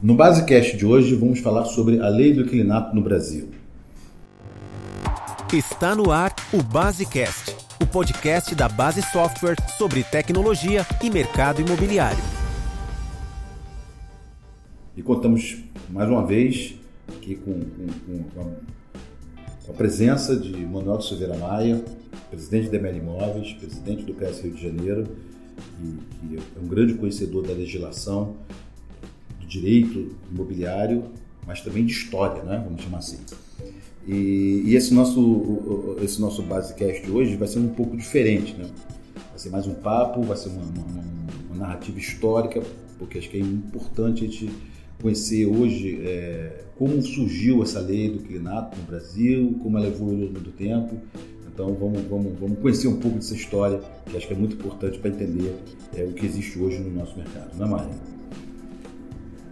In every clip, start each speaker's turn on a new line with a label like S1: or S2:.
S1: No Basecast de hoje vamos falar sobre a lei do inquilinato no Brasil.
S2: Está no ar o Basecast, o podcast da Base Software sobre tecnologia e mercado imobiliário.
S1: E contamos mais uma vez aqui com, com, com, com a presença de Manuel Silveira Maia, presidente da ML Imóveis, presidente do PS Rio de Janeiro, e que é um grande conhecedor da legislação, direito imobiliário, mas também de história, né? vamos chamar assim. E, e esse nosso esse nosso basecast hoje vai ser um pouco diferente, né? Vai ser mais um papo, vai ser uma, uma, uma narrativa histórica, porque acho que é importante a gente conhecer hoje é, como surgiu essa lei do clinato no Brasil, como ela evoluiu ao longo do tempo. Então vamos, vamos, vamos conhecer um pouco dessa história, que acho que é muito importante para entender é, o que existe hoje no nosso mercado, não é, Maria?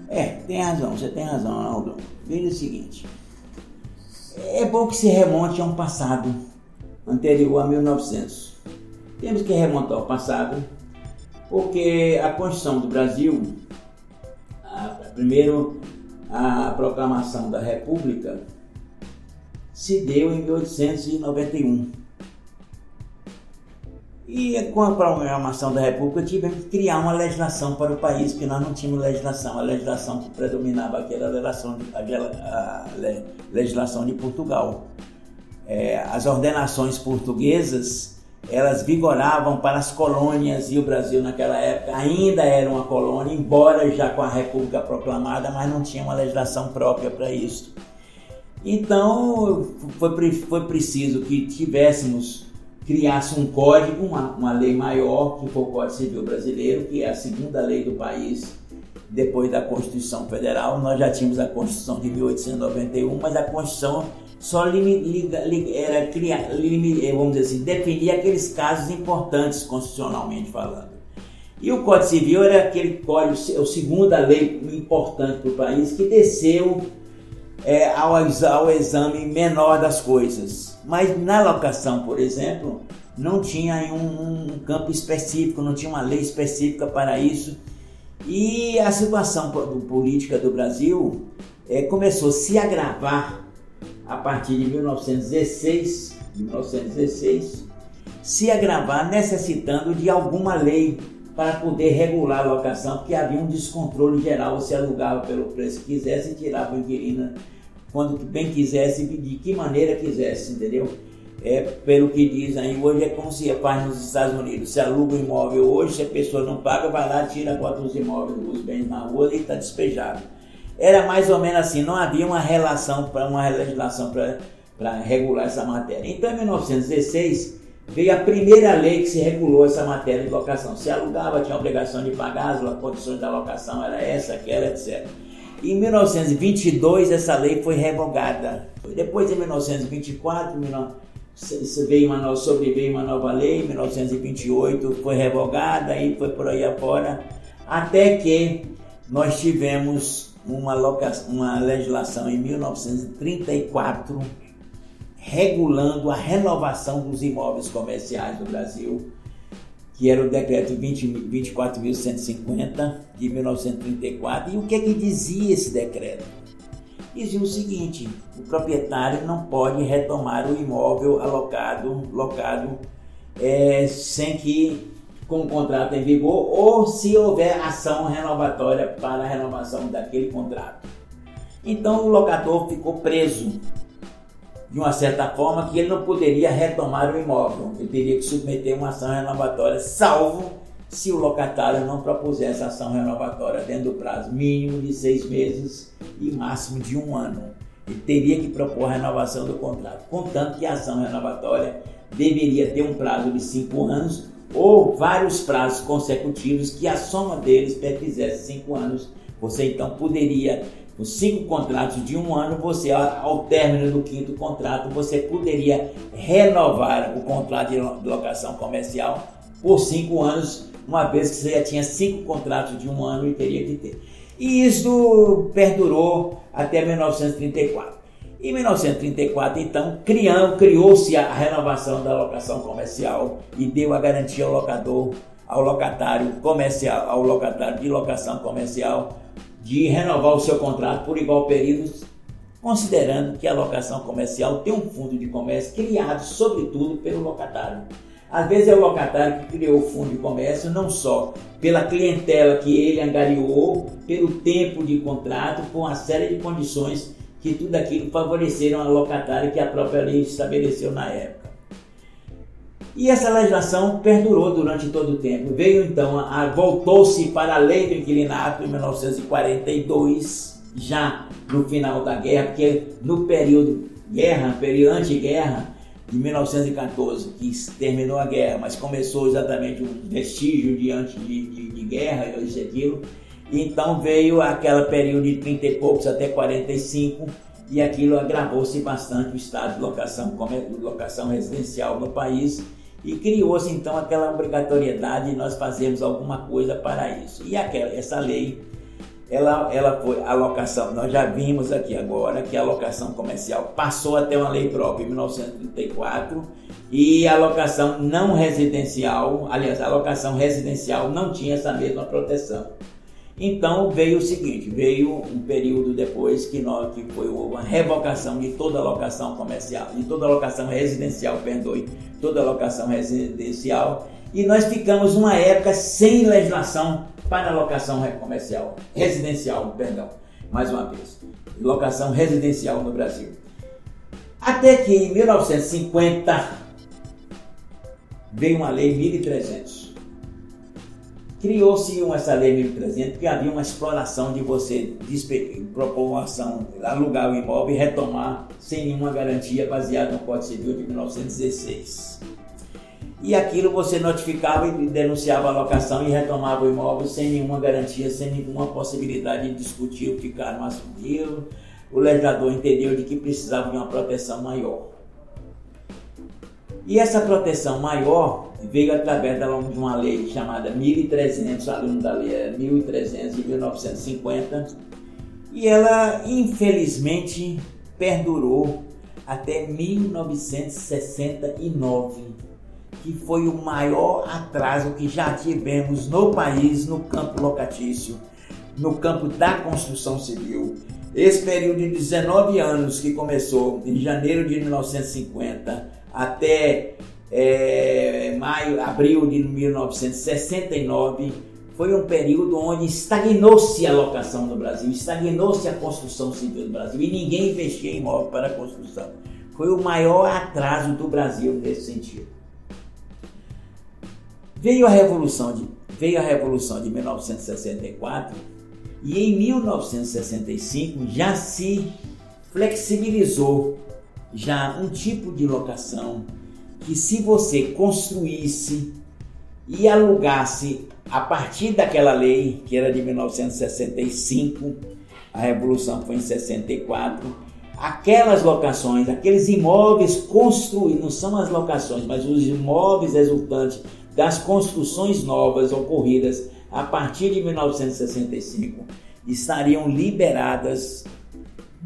S3: É, tem razão, você tem razão, Aldo. Veja o seguinte, é bom que se remonte a um passado anterior a 1900. Temos que remontar ao passado, porque a Constituição do Brasil Primeiro, a proclamação da República se deu em 1891. E com a proclamação da República tivemos que criar uma legislação para o país, porque nós não tínhamos legislação. A legislação que predominava aqui era a legislação de, a legislação de Portugal. É, as ordenações portuguesas elas vigoravam para as colônias e o Brasil naquela época ainda era uma colônia, embora já com a República proclamada, mas não tinha uma legislação própria para isso. Então foi, foi preciso que tivéssemos, criasse um código, uma, uma lei maior, que foi o Código Civil Brasileiro, que é a segunda lei do país, depois da Constituição Federal. Nós já tínhamos a Constituição de 1891, mas a Constituição só liga, era criar, eh, vamos dizer assim, aqueles casos importantes constitucionalmente falando. E o Código Civil era aquele código, a segunda lei importante para o país, que desceu é, ao, ao exame menor das coisas. Mas na locação, por exemplo, não tinha um, um campo específico, não tinha uma lei específica para isso. E a situação política do Brasil é, começou a se agravar a partir de 1916, 1916 se agravar necessitando de alguma lei para poder regular a locação, porque havia um descontrole geral, você alugava pelo preço que quisesse e tirava o inquilino quando bem quisesse de que maneira quisesse, entendeu? É, pelo que diz aí, hoje é como se faz nos Estados Unidos. Se aluga um imóvel hoje, se a pessoa não paga, vai lá, tira a cota dos imóveis, os bens na rua e está despejado era mais ou menos assim, não havia uma relação para uma legislação para regular essa matéria. Então, em 1916 veio a primeira lei que se regulou essa matéria de locação. Se alugava, tinha obrigação de pagar, as condições da locação era essa, aquela, etc. Em 1922 essa lei foi revogada. Depois, em 1924, veio uma sobreveio uma nova lei, em 1928 foi revogada e foi por aí afora, até que nós tivemos uma, uma legislação em 1934 regulando a renovação dos imóveis comerciais no Brasil, que era o decreto 24.150 de 1934. E o que é que dizia esse decreto? Dizia o seguinte: o proprietário não pode retomar o imóvel alocado, locado, é, sem que com o contrato em vigor ou se houver ação renovatória para a renovação daquele contrato. Então o locador ficou preso de uma certa forma que ele não poderia retomar o imóvel, ele teria que submeter uma ação renovatória, salvo se o locatário não propusesse ação renovatória dentro do prazo mínimo de seis meses e máximo de um ano. Ele teria que propor a renovação do contrato, contanto que a ação renovatória deveria ter um prazo de cinco anos ou vários prazos consecutivos que a soma deles perfizesse cinco anos. Você então poderia, com cinco contratos de um ano, você ao término do quinto contrato, você poderia renovar o contrato de locação comercial por cinco anos, uma vez que você já tinha cinco contratos de um ano e teria que ter. E isso perdurou até 1934. Em 1934, então, criou-se a renovação da locação comercial e deu a garantia ao locador, ao locatário comercial, ao locatário de locação comercial de renovar o seu contrato por igual período, considerando que a locação comercial tem um fundo de comércio criado, sobretudo, pelo locatário. Às vezes é o locatário que criou o fundo de comércio, não só pela clientela que ele angariou, pelo tempo de contrato, por uma série de condições que tudo aquilo favoreceram a locatária que a própria lei estabeleceu na época. E essa legislação perdurou durante todo o tempo. Veio então, voltou-se para a lei do inquilinato em 1942, já no final da guerra, porque no período guerra, período anti-guerra, de 1914, que terminou a guerra, mas começou exatamente um vestígio de antes de, de, de guerra, isso e aquilo. Então veio aquele período de 30 e poucos até 45 e aquilo agravou-se bastante o estado de locação, locação residencial no país e criou-se então aquela obrigatoriedade de nós fazermos alguma coisa para isso. E aquela, essa lei ela, ela foi a locação, nós já vimos aqui agora que a locação comercial passou a ter uma lei própria em 1934 e a locação não residencial, aliás, a locação residencial não tinha essa mesma proteção. Então veio o seguinte, veio um período depois que, nós, que foi uma revocação de toda a locação comercial, de toda a locação residencial, perdoe, toda locação residencial, e nós ficamos uma época sem legislação para locação comercial, residencial, perdão, mais uma vez, locação residencial no Brasil. Até que em 1950 veio uma lei 1300. Criou-se essa lei 1300 porque havia uma exploração de você propor uma ação, alugar o imóvel e retomar sem nenhuma garantia baseado no Código Civil de 1916 e aquilo você notificava e denunciava a locação e retomava o imóvel sem nenhuma garantia, sem nenhuma possibilidade de discutir o ficar no assunto. O legislador entendeu de que precisava de uma proteção maior. E essa proteção maior veio através de uma lei chamada 1300, aluno da lei é 1300 de 1950, e ela infelizmente perdurou até 1969 que foi o maior atraso que já tivemos no país no campo locatício, no campo da construção civil. Esse período de 19 anos que começou em janeiro de 1950 até é, maio, abril de 1969 foi um período onde estagnou-se a locação no Brasil, estagnou-se a construção civil no Brasil e ninguém investia em imóvel para a construção. Foi o maior atraso do Brasil nesse sentido. Veio a Revolução de, veio a Revolução de 1964 e em 1965 já se flexibilizou já um tipo de locação que se você construísse e alugasse a partir daquela lei que era de 1965, a revolução foi em 64, aquelas locações, aqueles imóveis construídos, não são as locações, mas os imóveis resultantes das construções novas ocorridas a partir de 1965 estariam liberadas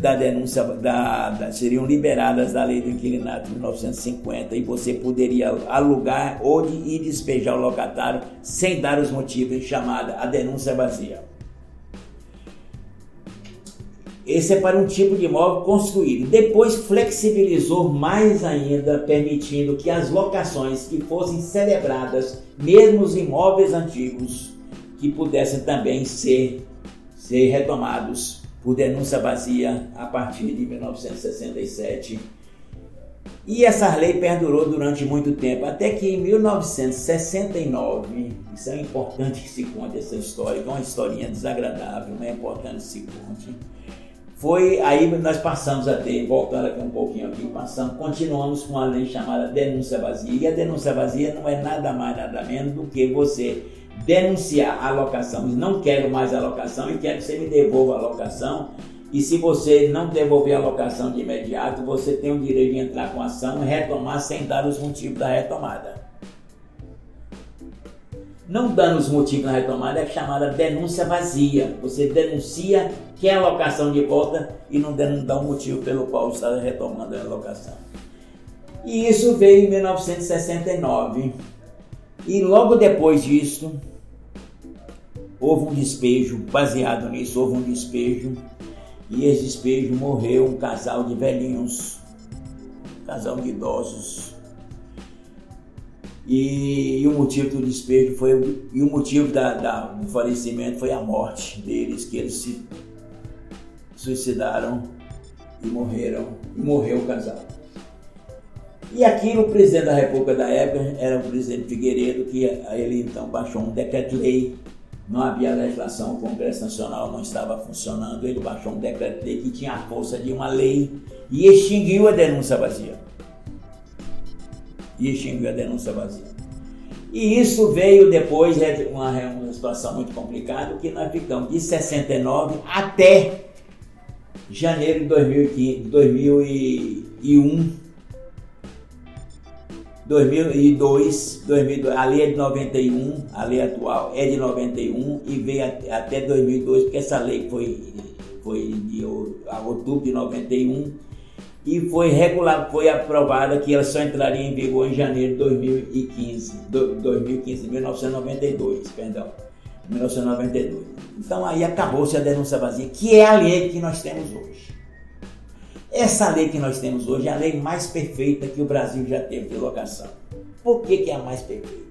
S3: da denúncia, da, da, seriam liberadas da lei do inquilinato de 1950 e você poderia alugar ou de, e despejar o locatário sem dar os motivos, chamada a denúncia vazia. Esse é para um tipo de imóvel construído. Depois flexibilizou mais ainda, permitindo que as locações que fossem celebradas, mesmo os imóveis antigos, que pudessem também ser, ser retomados por denúncia vazia a partir de 1967. E essa lei perdurou durante muito tempo, até que em 1969, isso é importante que se conte essa história, que é uma historinha desagradável, mas é importante que se conte foi aí nós passamos a ter, voltando aqui um pouquinho aqui, passamos, continuamos com a lei chamada denúncia vazia. E a denúncia vazia não é nada mais, nada menos do que você denunciar a locação. Não quero mais a locação e quero que você me devolva a locação. E se você não devolver a locação de imediato, você tem o direito de entrar com ação e retomar sem dar os motivos da retomada não dando os motivos na retomada, é chamada denúncia vazia. Você denuncia, quer a locação de volta e não dá o motivo pelo qual está retomando a locação. E isso veio em 1969. E logo depois disso, houve um despejo, baseado nisso, houve um despejo, e esse despejo morreu um casal de velhinhos, um casal de idosos. E, e, o motivo do despejo foi e o motivo da, da, do falecimento foi a morte deles, que eles se suicidaram e morreram, e morreu o casal. E aquilo, o presidente da República da época era o presidente Figueiredo, que ele então baixou um decreto-lei. Não havia legislação, o Congresso Nacional não estava funcionando. Ele baixou um decreto-lei que tinha a força de uma lei e extinguiu a denúncia vazia. E extinguiu a denúncia vazia. E isso veio depois de uma, uma situação muito complicada, que nós ficamos de 69 até janeiro de 2015, 2001 2002, 2002, a lei é de 91, a lei atual é de 91 e veio até 2002, porque essa lei foi, foi de outubro de 91 e foi regular, foi aprovada que ela só entraria em vigor em janeiro de 2015, 2015, 1992, perdão, 1992. Então aí acabou-se a denúncia vazia, que é a lei que nós temos hoje. Essa lei que nós temos hoje é a lei mais perfeita que o Brasil já teve de locação. Por que, que é a mais perfeita?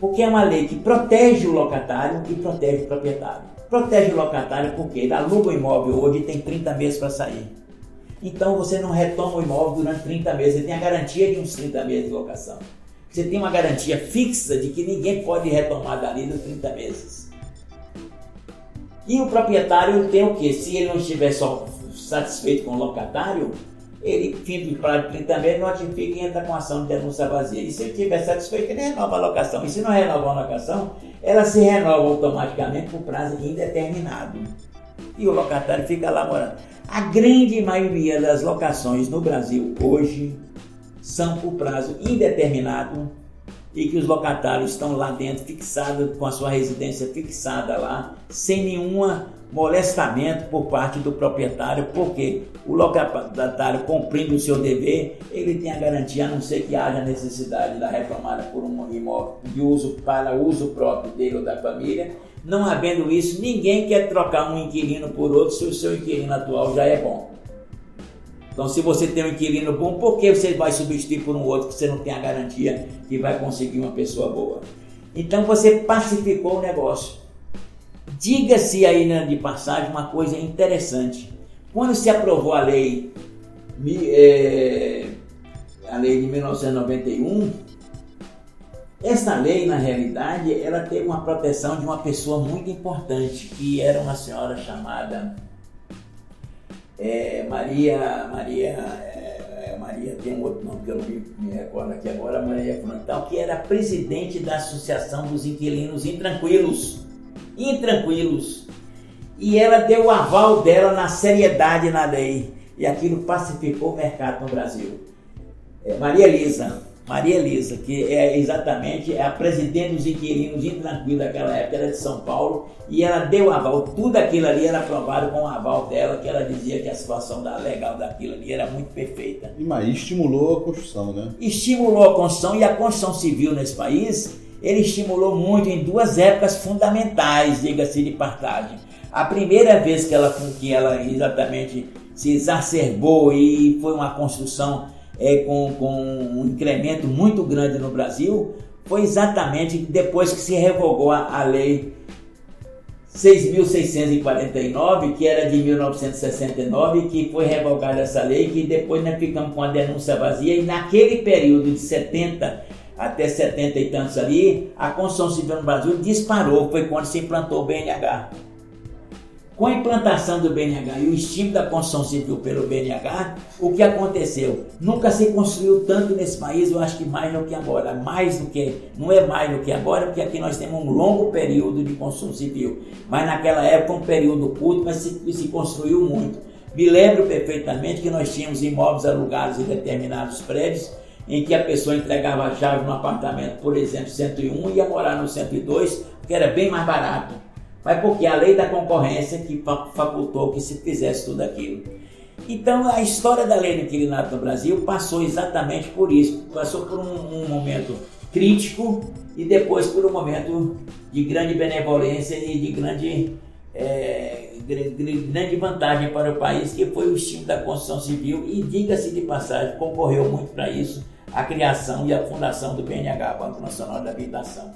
S3: Porque é uma lei que protege o locatário e protege o proprietário. Protege o locatário porque ele aluga o imóvel hoje e tem 30 meses para sair. Então você não retoma o imóvel durante 30 meses, você tem a garantia de uns 30 meses de locação. Você tem uma garantia fixa de que ninguém pode retomar dali nos 30 meses. E o proprietário tem o quê? Se ele não estiver só satisfeito com o locatário, ele, fim do prazo de 30 meses, notifica e entra com ação de denúncia vazia. E se ele estiver satisfeito, ele renova a locação. E se não renova a locação, ela se renova automaticamente por prazo indeterminado. E o locatário fica lá morando. A grande maioria das locações no Brasil hoje são por prazo indeterminado e que os locatários estão lá dentro fixados, com a sua residência fixada lá, sem nenhuma molestamento por parte do proprietário, porque o locatário cumprindo o seu dever, ele tem a garantia, a não ser que haja necessidade da retomada por um imóvel de uso para uso próprio dele ou da família. Não havendo isso, ninguém quer trocar um inquilino por outro se o seu inquilino atual já é bom. Então, se você tem um inquilino bom, por que você vai substituir por um outro que você não tem a garantia que vai conseguir uma pessoa boa? Então, você pacificou o negócio. Diga-se aí né, de passagem uma coisa interessante. Quando se aprovou a lei, é, a lei de 1991, essa lei, na realidade, ela teve uma proteção de uma pessoa muito importante, que era uma senhora chamada é, Maria, Maria, é, Maria tem um outro nome que eu não me recordo aqui agora, Maria Frontal, que era presidente da Associação dos Inquilinos Intranquilos. Intranquilos. E ela deu o aval dela na seriedade na lei. E aquilo pacificou o mercado no Brasil. É, Maria Elisa, Maria Elisa, que é exatamente a presidente dos inquilinos intranquilos daquela época, era de São Paulo, e ela deu aval, tudo aquilo ali era aprovado com o aval dela, que ela dizia que a situação da, legal daquilo ali era muito perfeita.
S1: E mas estimulou a construção, né?
S3: Estimulou a construção e a construção civil nesse país, ele estimulou muito em duas épocas fundamentais, diga-se de partagem. A primeira vez que ela, que ela exatamente se exacerbou e foi uma construção é, com, com um incremento muito grande no Brasil foi exatamente depois que se revogou a, a lei 6.649, que era de 1969, que foi revogada essa lei, que depois nós ficamos com a denúncia vazia, e naquele período de 70 até 70 e tantos ali, a construção civil no Brasil disparou, foi quando se implantou o BNH. Com a implantação do BNH e o estímulo da construção civil pelo BNH, o que aconteceu? Nunca se construiu tanto nesse país, eu acho que mais do que agora. Mais do que, não é mais do que agora, porque aqui nós temos um longo período de construção civil. Mas naquela época, um período curto, mas se, se construiu muito. Me lembro perfeitamente que nós tínhamos imóveis alugados em determinados prédios, em que a pessoa entregava a chave no apartamento, por exemplo, 101, e ia morar no 102, porque era bem mais barato. Mas porque a lei da concorrência que facultou que se fizesse tudo aquilo. Então a história da lei do inquilinato no Brasil passou exatamente por isso, passou por um, um momento crítico e depois por um momento de grande benevolência e de grande, é, grande vantagem para o país, que foi o estímulo da construção civil. E, diga-se de passagem, concorreu muito para isso a criação e a fundação do BNH, Banco Nacional da Habitação.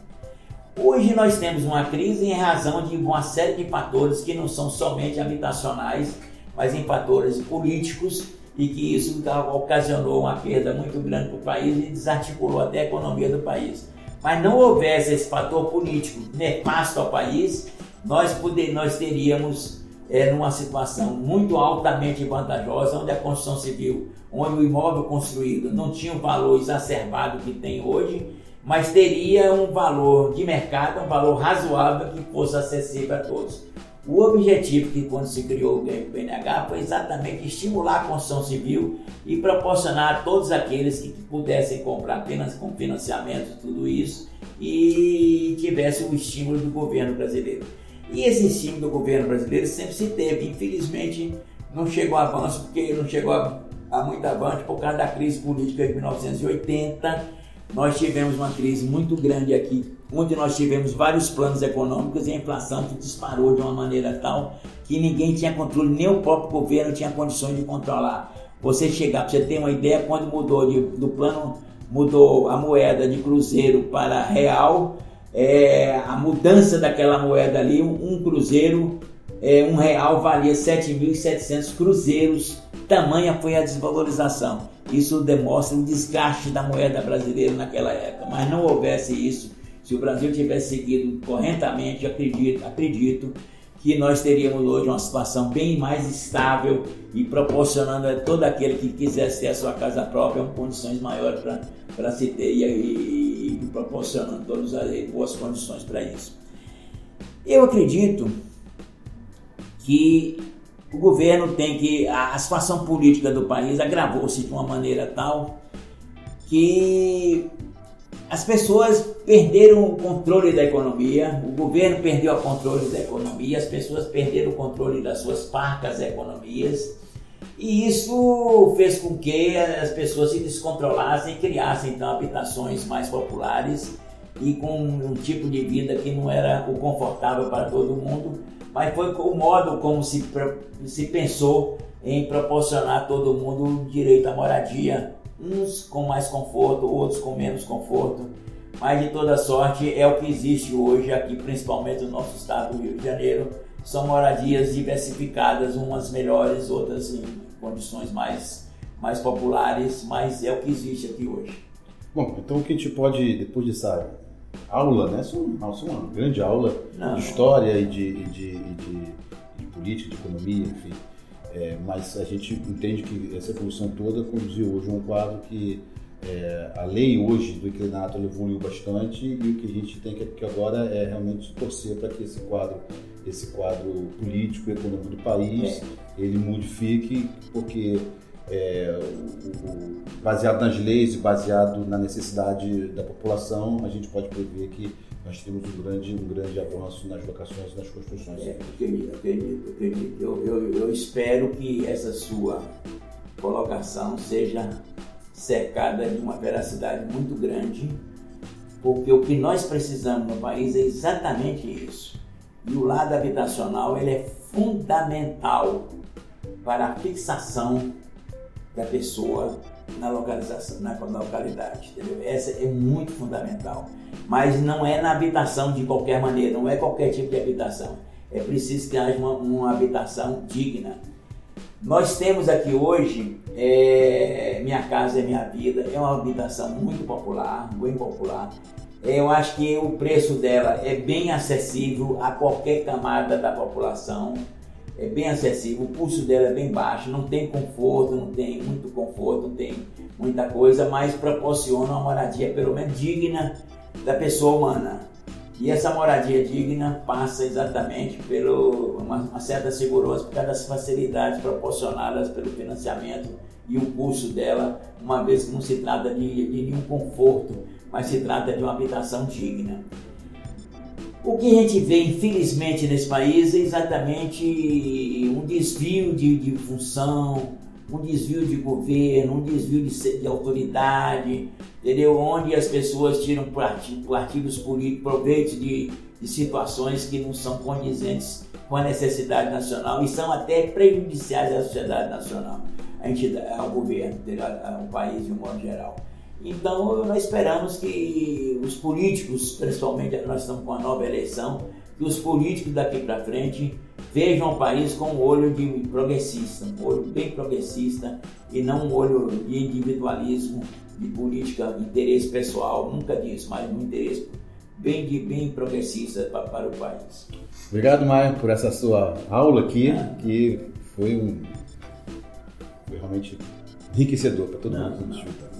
S3: Hoje nós temos uma crise em razão de uma série de fatores que não são somente habitacionais, mas em fatores políticos e que isso ocasionou uma perda muito grande para o país e desarticulou até a economia do país. Mas não houvesse esse fator político nefasto ao país, nós, poder, nós teríamos é, numa situação muito altamente vantajosa, onde a construção civil, onde o imóvel construído não tinha o valor exacerbado que tem hoje, mas teria um valor de mercado, um valor razoável que fosse acessível a todos. O objetivo que quando se criou o BNH foi exatamente estimular a construção civil e proporcionar a todos aqueles que pudessem comprar apenas com financiamento, tudo isso, e tivesse o estímulo do governo brasileiro. E esse estímulo do governo brasileiro sempre se teve. Infelizmente, não chegou a avanço, porque não chegou a, a muito avanço por causa da crise política de 1980 nós tivemos uma crise muito grande aqui, onde nós tivemos vários planos econômicos e a inflação que disparou de uma maneira tal que ninguém tinha controle, nem o próprio governo tinha condições de controlar. Você chegar, você ter uma ideia, quando mudou de, do plano, mudou a moeda de cruzeiro para real, é, a mudança daquela moeda ali, um, cruzeiro, é, um real valia 7.700 cruzeiros, tamanha foi a desvalorização. Isso demonstra o desgaste da moeda brasileira naquela época. Mas não houvesse isso, se o Brasil tivesse seguido corretamente, acredito, acredito que nós teríamos hoje uma situação bem mais estável e proporcionando a todo aquele que quisesse ter a sua casa própria condições maiores para se ter e, e, e proporcionando todas as boas condições para isso. Eu acredito que o governo tem que. A situação política do país agravou-se de uma maneira tal que as pessoas perderam o controle da economia, o governo perdeu o controle da economia, as pessoas perderam o controle das suas parcas economias. E isso fez com que as pessoas se descontrolassem e criassem então habitações mais populares e com um tipo de vida que não era o confortável para todo mundo mas foi o modo como se, se pensou em proporcionar a todo mundo direito à moradia, uns com mais conforto, outros com menos conforto, mas de toda sorte é o que existe hoje aqui, principalmente no nosso estado do Rio de Janeiro, são moradias diversificadas, umas melhores, outras em condições mais, mais populares, mas é o que existe aqui hoje.
S1: Bom, então o que a gente pode, depois dessa aula, né? Isso é uma grande aula Não. de história e de, de, de, de, política, de economia, enfim. É, mas a gente entende que essa evolução toda conduziu hoje a um quadro que é, a lei hoje do inclinato evoluiu bastante e o que a gente tem que, que agora é realmente torcer para que esse quadro esse quadro político e econômico do país é. ele modifique porque é, o, o, baseado nas leis e baseado na necessidade da população, a gente pode prever que nós temos um grande, um grande avanço nas locações e nas construções.
S3: É, acredito, acredito, acredito. Eu, eu, eu espero que essa sua colocação seja cercada de uma veracidade muito grande, porque o que nós precisamos no país é exatamente isso. E o lado habitacional ele é fundamental para a fixação da pessoa na localização, na, localidade, entendeu? Essa é muito fundamental. Mas não é na habitação de qualquer maneira, não é qualquer tipo de habitação. É preciso que haja uma, uma habitação digna. Nós temos aqui hoje, é, Minha Casa é Minha Vida, é uma habitação muito popular, bem popular. Eu acho que o preço dela é bem acessível a qualquer camada da população é bem acessível, o custo dela é bem baixo, não tem conforto, não tem muito conforto, não tem muita coisa, mas proporciona uma moradia pelo menos digna da pessoa humana. E essa moradia digna passa exatamente por uma, uma, certa segurança por causa das facilidades proporcionadas pelo financiamento e o custo dela, uma vez que não se trata de, de nenhum conforto, mas se trata de uma habitação digna. O que a gente vê, infelizmente, nesse país é exatamente um desvio de, de função, um desvio de governo, um desvio de, de autoridade, entendeu? Onde as pessoas tiram partidos políticos, proveito de, de situações que não são condizentes com a necessidade nacional e são até prejudiciais à sociedade nacional, a entidade, ao governo, ao país de um modo geral. Então, nós esperamos que os políticos, principalmente nós estamos com a nova eleição, que os políticos daqui para frente vejam o país com um olho de progressista, um olho bem progressista e não um olho de individualismo, de política, de interesse pessoal, nunca disso, mas um interesse bem, de, bem progressista para, para o país.
S1: Obrigado, Maia, por essa sua aula aqui, ah. que foi, um, foi realmente enriquecedor para todo não, mundo que